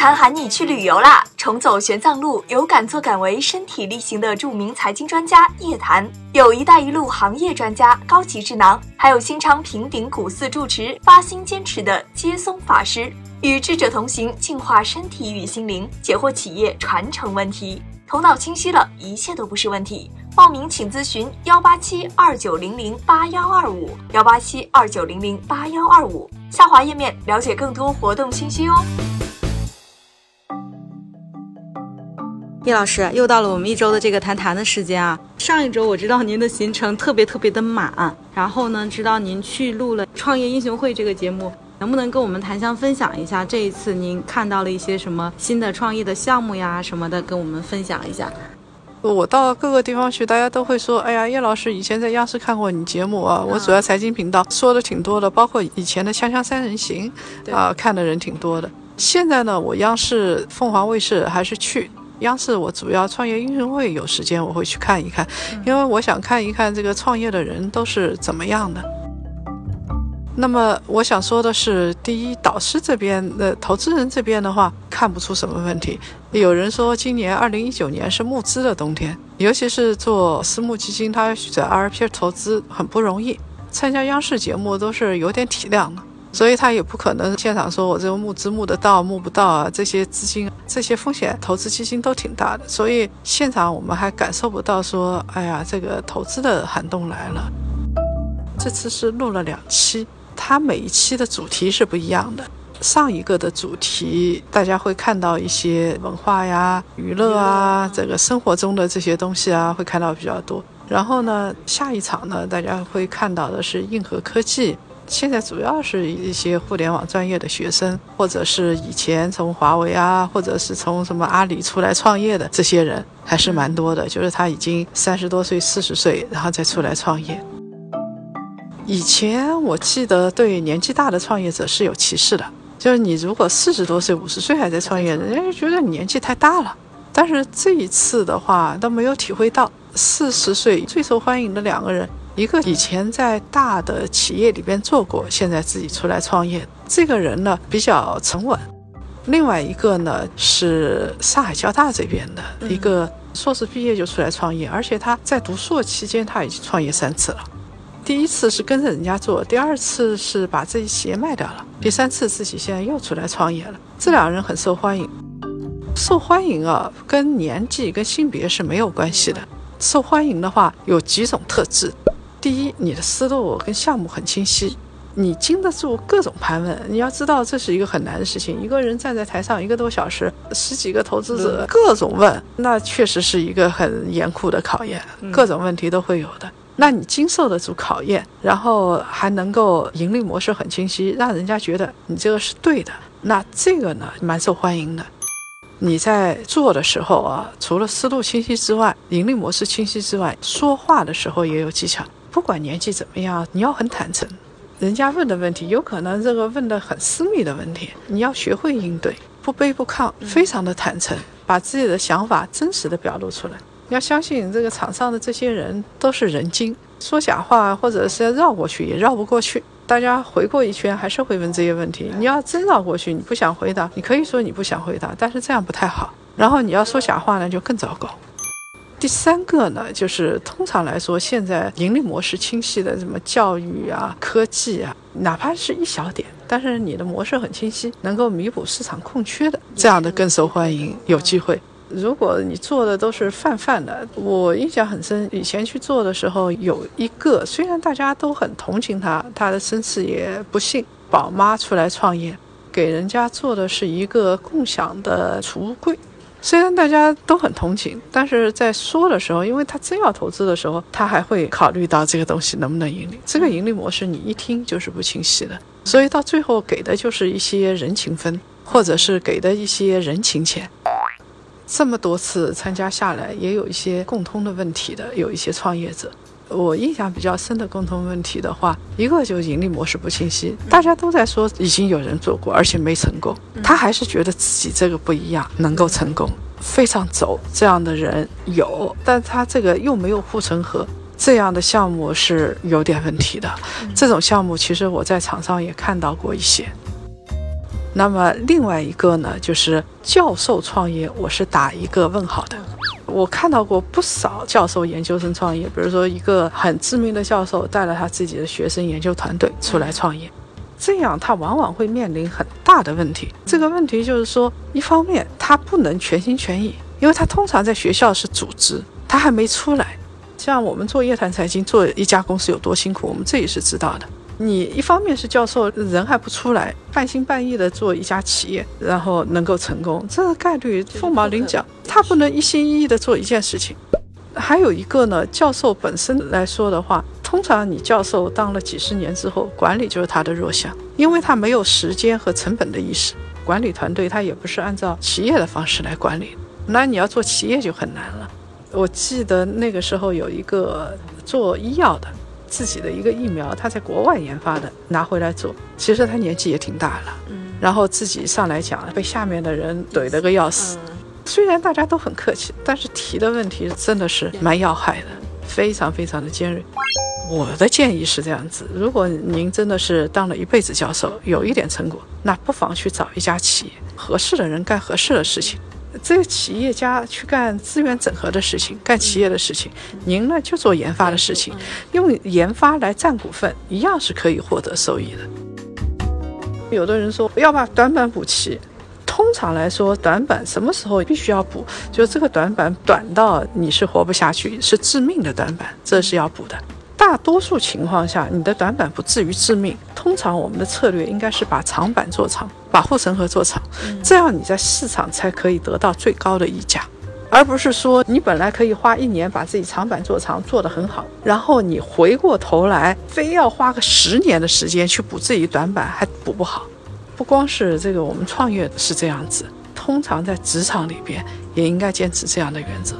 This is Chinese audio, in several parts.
叶檀喊你去旅游啦！重走玄奘路，有敢作敢为、身体力行的著名财经专家叶檀，有一带一路行业专家高级智囊，还有新昌平顶古寺住持发心坚持的接松法师，与智者同行，净化身体与心灵，解惑企业传承问题。头脑清晰了，一切都不是问题。报名请咨询幺八七二九零零八幺二五幺八七二九零零八幺二五，下滑页面了解更多活动信息哦。叶老师，又到了我们一周的这个谈谈的时间啊！上一周我知道您的行程特别特别的满，然后呢，知道您去录了《创业英雄会》这个节目，能不能跟我们檀香分享一下这一次您看到了一些什么新的创业的项目呀什么的，跟我们分享一下？我到各个地方去，大家都会说：“哎呀，叶老师以前在央视看过你节目啊，我主要财经频道说的挺多的，包括以前的《锵锵三人行》，啊，看的人挺多的。现在呢，我央视、凤凰卫视还是去。”央视我主要创业英雄会有时间我会去看一看，因为我想看一看这个创业的人都是怎么样的。那么我想说的是，第一，导师这边的投资人这边的话看不出什么问题。有人说今年二零一九年是募资的冬天，尤其是做私募基金，他在 RP 投资很不容易。参加央视节目都是有点体量的。所以他也不可能现场说我这个募资募得到募不到啊，这些资金这些风险投资基金都挺大的，所以现场我们还感受不到说，哎呀，这个投资的寒冬来了。这次是录了两期，它每一期的主题是不一样的。上一个的主题大家会看到一些文化呀、娱乐啊，这个生活中的这些东西啊，会看到比较多。然后呢，下一场呢，大家会看到的是硬核科技。现在主要是一些互联网专业的学生，或者是以前从华为啊，或者是从什么阿里出来创业的这些人，还是蛮多的。就是他已经三十多岁、四十岁，然后再出来创业。以前我记得对年纪大的创业者是有歧视的，就是你如果四十多岁、五十岁还在创业，人家就觉得你年纪太大了。但是这一次的话，都没有体会到四十岁最受欢迎的两个人。一个以前在大的企业里边做过，现在自己出来创业，这个人呢比较沉稳。另外一个呢是上海交大这边的一个硕士毕业就出来创业，而且他在读硕期间他已经创业三次了。第一次是跟着人家做，第二次是把自己企业卖掉了，第三次自己现在又出来创业了。这两人很受欢迎，受欢迎啊，跟年纪跟性别是没有关系的。受欢迎的话有几种特质。第一，你的思路跟项目很清晰，你经得住各种盘问。你要知道，这是一个很难的事情。一个人站在台上一个多小时，十几个投资者各种问，那确实是一个很严酷的考验，各种问题都会有的。那你经受得住考验，然后还能够盈利模式很清晰，让人家觉得你这个是对的，那这个呢，蛮受欢迎的。你在做的时候啊，除了思路清晰之外，盈利模式清晰之外，说话的时候也有技巧。不管年纪怎么样，你要很坦诚。人家问的问题，有可能这个问的很私密的问题，你要学会应对，不卑不亢，非常的坦诚，把自己的想法真实的表露出来。你要相信这个场上的这些人都是人精，说假话或者是要绕过去也绕不过去。大家回过一圈还是会问这些问题。你要真绕过去，你不想回答，你可以说你不想回答，但是这样不太好。然后你要说假话呢，就更糟糕。第三个呢，就是通常来说，现在盈利模式清晰的什么教育啊、科技啊，哪怕是一小点，但是你的模式很清晰，能够弥补市场空缺的，这样的更受欢迎，有机会。如果你做的都是泛泛的，我印象很深，以前去做的时候，有一个虽然大家都很同情他，他的身世也不幸，宝妈出来创业，给人家做的是一个共享的储物柜。虽然大家都很同情，但是在说的时候，因为他真要投资的时候，他还会考虑到这个东西能不能盈利。这个盈利模式你一听就是不清晰的，所以到最后给的就是一些人情分，或者是给的一些人情钱。这么多次参加下来，也有一些共通的问题的，有一些创业者，我印象比较深的共同问题的话，一个就是盈利模式不清晰，大家都在说已经有人做过，而且没成功，他还是觉得自己这个不一样，能够成功，非常走这样的人有，但他这个又没有护城河，这样的项目是有点问题的。这种项目其实我在场上也看到过一些。那么另外一个呢，就是教授创业，我是打一个问号的。我看到过不少教授、研究生创业，比如说一个很知名的教授带了他自己的学生研究团队出来创业，这样他往往会面临很大的问题。这个问题就是说，一方面他不能全心全意，因为他通常在学校是组织，他还没出来。像我们做夜谈财经，做一家公司有多辛苦，我们自己是知道的。你一方面是教授，人还不出来，半心半意的做一家企业，然后能够成功，这个概率凤毛麟角。他不能一心一意的做一件事情。还有一个呢，教授本身来说的话，通常你教授当了几十年之后，管理就是他的弱项，因为他没有时间和成本的意识，管理团队他也不是按照企业的方式来管理，那你要做企业就很难了。我记得那个时候有一个做医药的。自己的一个疫苗，他在国外研发的，拿回来做。其实他年纪也挺大了，嗯，然后自己上来讲，被下面的人怼了个要死。虽然大家都很客气，但是提的问题真的是蛮要害的，非常非常的尖锐。我的建议是这样子：如果您真的是当了一辈子教授，有一点成果，那不妨去找一家企业，合适的人干合适的事情。这个企业家去干资源整合的事情，干企业的事情，您呢就做研发的事情，用研发来占股份，一样是可以获得收益的。有的人说要把短板补齐，通常来说，短板什么时候必须要补？就这个短板短到你是活不下去，是致命的短板，这是要补的。大多数情况下，你的短板不至于致命。通常我们的策略应该是把长板做长，把护城河做长，这样你在市场才可以得到最高的溢价，而不是说你本来可以花一年把自己长板做长，做得很好，然后你回过头来非要花个十年的时间去补自己短板，还补不好。不光是这个，我们创业是这样子，通常在职场里边也应该坚持这样的原则。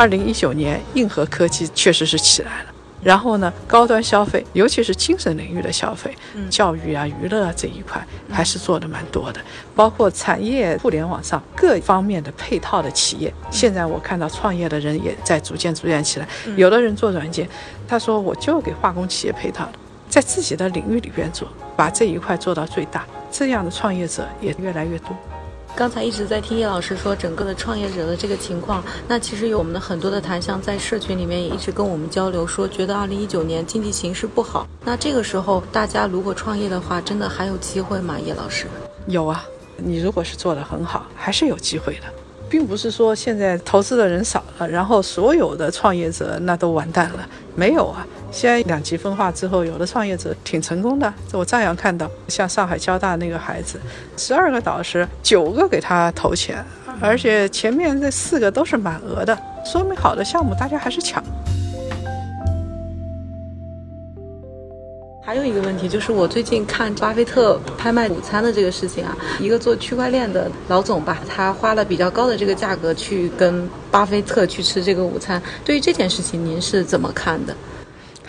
二零一九年，硬核科技确实是起来了。然后呢，高端消费，尤其是精神领域的消费，教育啊、娱乐啊这一块，还是做的蛮多的。包括产业互联网上各方面的配套的企业，现在我看到创业的人也在逐渐逐渐起来。有的人做软件，他说我就给化工企业配套的，在自己的领域里边做，把这一块做到最大。这样的创业者也越来越多。刚才一直在听叶老师说整个的创业者的这个情况，那其实有我们的很多的檀香在社群里面也一直跟我们交流，说觉得二零一九年经济形势不好。那这个时候大家如果创业的话，真的还有机会吗？叶老师，有啊，你如果是做得很好，还是有机会的，并不是说现在投资的人少了，然后所有的创业者那都完蛋了，没有啊。现在两极分化之后，有的创业者挺成功的。这我照样看到，像上海交大那个孩子，十二个导师，九个给他投钱，而且前面这四个都是满额的，说明好的项目大家还是抢。还有一个问题就是，我最近看巴菲特拍卖午餐的这个事情啊，一个做区块链的老总吧，他花了比较高的这个价格去跟巴菲特去吃这个午餐。对于这件事情，您是怎么看的？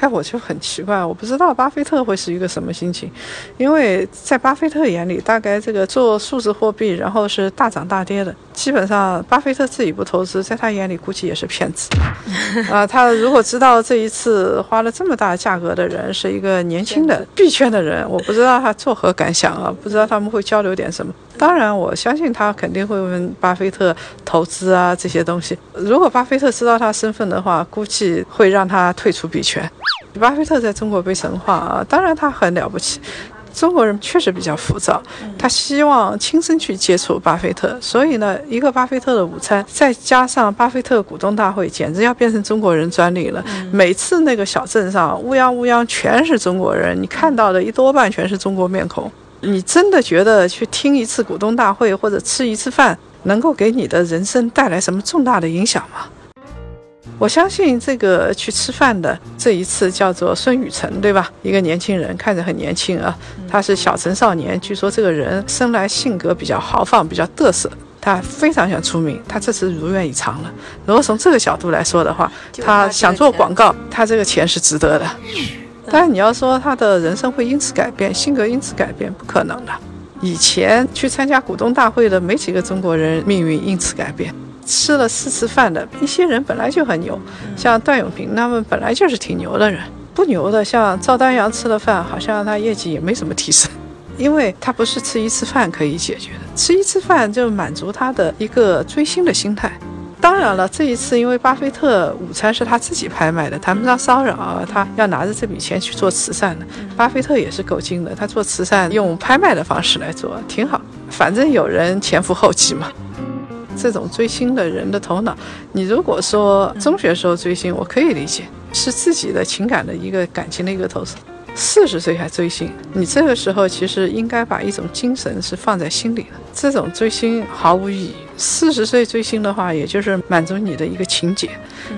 哎，我就很奇怪，我不知道巴菲特会是一个什么心情，因为在巴菲特眼里，大概这个做数字货币，然后是大涨大跌的，基本上巴菲特自己不投资，在他眼里估计也是骗子。啊，他如果知道这一次花了这么大价格的人是一个年轻的币圈的人，我不知道他作何感想啊？不知道他们会交流点什么。当然，我相信他肯定会问巴菲特投资啊这些东西。如果巴菲特知道他身份的话，估计会让他退出币圈。巴菲特在中国被神化啊，当然他很了不起。中国人确实比较浮躁，他希望亲身去接触巴菲特，所以呢，一个巴菲特的午餐，再加上巴菲特股东大会，简直要变成中国人专利了。每次那个小镇上乌泱乌泱全是中国人，你看到的一多半全是中国面孔。你真的觉得去听一次股东大会或者吃一次饭，能够给你的人生带来什么重大的影响吗？我相信这个去吃饭的这一次叫做孙雨辰，对吧？一个年轻人，看着很年轻啊。他是小城少年，据说这个人生来性格比较豪放，比较得瑟。他非常想出名，他这次如愿以偿了。如果从这个角度来说的话，他想做广告，他这个钱是值得的。但是你要说他的人生会因此改变，性格因此改变，不可能的。以前去参加股东大会的没几个中国人命运因此改变。吃了四次饭的一些人本来就很牛，像段永平他们本来就是挺牛的人。不牛的像赵丹阳吃了饭，好像他业绩也没什么提升，因为他不是吃一次饭可以解决的，吃一次饭就满足他的一个追星的心态。当然了，这一次因为巴菲特午餐是他自己拍卖的，谈不上骚扰，他要拿着这笔钱去做慈善的。巴菲特也是够精的，他做慈善用拍卖的方式来做，挺好。反正有人前赴后继嘛。这种追星的人的头脑，你如果说中学时候追星，我可以理解，是自己的情感的一个感情的一个投射。四十岁还追星，你这个时候其实应该把一种精神是放在心里的。这种追星毫无意义。四十岁追星的话，也就是满足你的一个情节。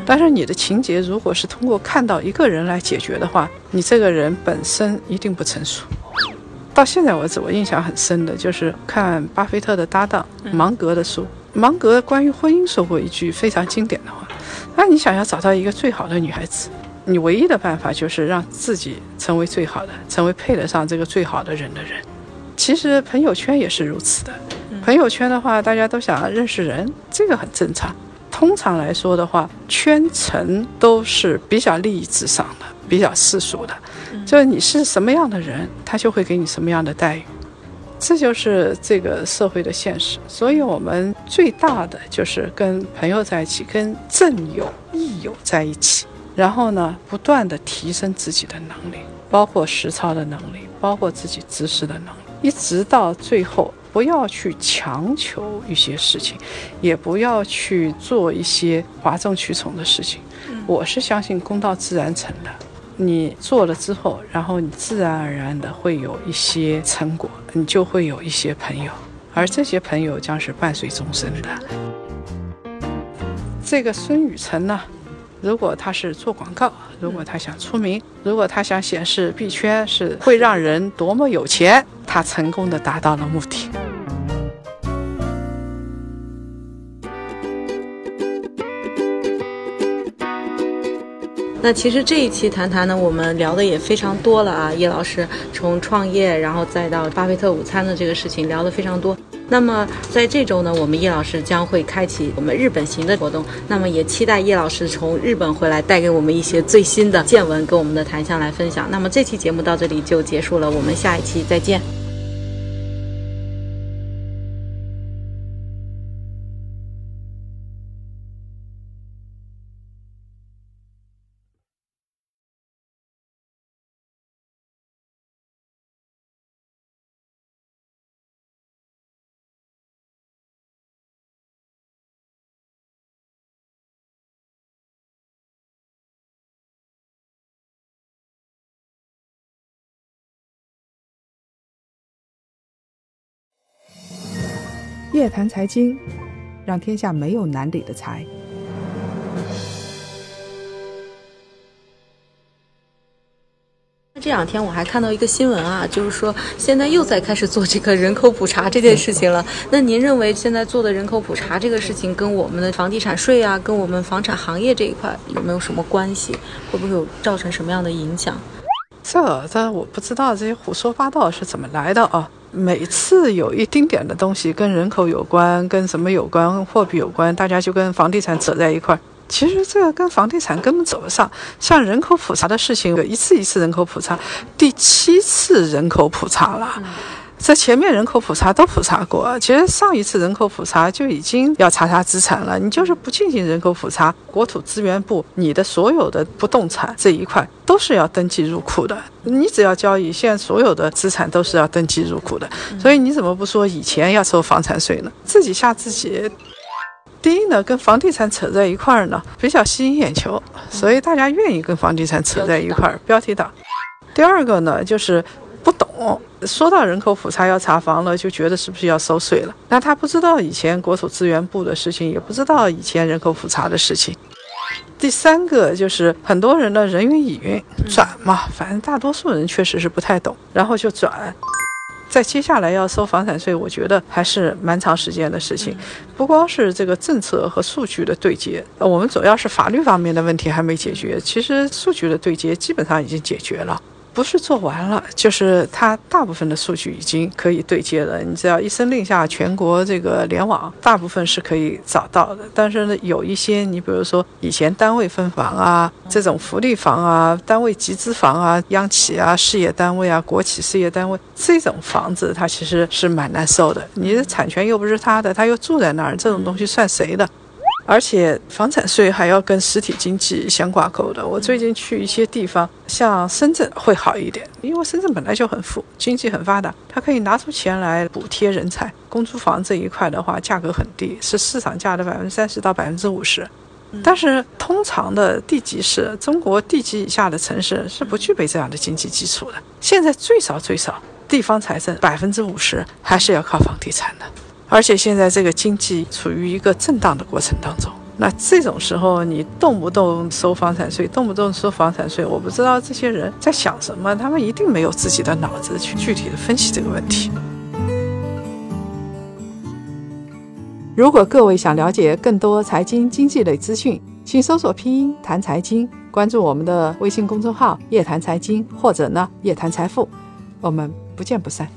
但是你的情节如果是通过看到一个人来解决的话，你这个人本身一定不成熟。到现在为止，我印象很深的就是看巴菲特的搭档芒格的书。芒格关于婚姻说过一句非常经典的话：，那你想要找到一个最好的女孩子？你唯一的办法就是让自己成为最好的，成为配得上这个最好的人的人。其实朋友圈也是如此的。朋友圈的话，大家都想认识人，这个很正常。通常来说的话，圈层都是比较利益至上的，比较世俗的。就是你是什么样的人，他就会给你什么样的待遇。这就是这个社会的现实。所以我们最大的就是跟朋友在一起，跟正友、益友在一起。然后呢，不断的提升自己的能力，包括实操的能力，包括自己知识的能力，一直到最后，不要去强求一些事情，也不要去做一些哗众取宠的事情。我是相信公道自然成的，你做了之后，然后你自然而然的会有一些成果，你就会有一些朋友，而这些朋友将是伴随终身的。这个孙雨辰呢？如果他是做广告，如果他想出名，如果他想显示币圈是会让人多么有钱，他成功的达到了目的。那其实这一期谈谈呢，我们聊的也非常多了啊，叶老师从创业，然后再到巴菲特午餐的这个事情聊得非常多。那么在这周呢，我们叶老师将会开启我们日本行的活动。那么也期待叶老师从日本回来，带给我们一些最新的见闻，跟我们的檀香来分享。那么这期节目到这里就结束了，我们下一期再见。夜谈财经，让天下没有难理的财。这两天我还看到一个新闻啊，就是说现在又在开始做这个人口普查这件事情了。那您认为现在做的人口普查这个事情，跟我们的房地产税啊，跟我们房产行业这一块有没有什么关系？会不会有造成什么样的影响？这这我不知道这些胡说八道是怎么来的啊。每次有一丁点的东西跟人口有关，跟什么有关，货币有关，大家就跟房地产扯在一块儿。其实这个跟房地产根本扯不上。像人口普查的事情，有一次一次人口普查，第七次人口普查了。在前面人口普查都普查过，其实上一次人口普查就已经要查查资产了。你就是不进行人口普查，国土资源部你的所有的不动产这一块都是要登记入库的。你只要交易，现在所有的资产都是要登记入库的。所以你怎么不说以前要收房产税呢？自己吓自己。第一呢，跟房地产扯在一块儿呢，比较吸引眼球，所以大家愿意跟房地产扯在一块儿，标题党。第二个呢，就是不懂。说到人口普查要查房了，就觉得是不是要收税了？那他不知道以前国土资源部的事情，也不知道以前人口普查的事情。第三个就是很多人的人云亦云转嘛，反正大多数人确实是不太懂，然后就转。在接下来要收房产税，我觉得还是蛮长时间的事情。不光是这个政策和数据的对接，我们主要是法律方面的问题还没解决，其实数据的对接基本上已经解决了。不是做完了，就是它大部分的数据已经可以对接了。你只要一声令下，全国这个联网大部分是可以找到的。但是呢，有一些你比如说以前单位分房啊，这种福利房啊、单位集资房啊、央企啊、事业单位啊、国企事业单位这种房子，它其实是蛮难受的。你的产权又不是他的，他又住在那儿，这种东西算谁的？而且房产税还要跟实体经济相挂钩的。我最近去一些地方，像深圳会好一点，因为深圳本来就很富，经济很发达，它可以拿出钱来补贴人才。公租房这一块的话，价格很低，是市场价的百分之三十到百分之五十。但是通常的地级市，中国地级以下的城市是不具备这样的经济基础的。现在最少最少，地方财政百分之五十还是要靠房地产的。而且现在这个经济处于一个震荡的过程当中，那这种时候你动不动收房产税，动不动收房产税，我不知道这些人在想什么，他们一定没有自己的脑子去具体的分析这个问题。如果各位想了解更多财经经济类资讯，请搜索拼音谈财经，关注我们的微信公众号“夜谈财经”或者呢“夜谈财富”，我们不见不散。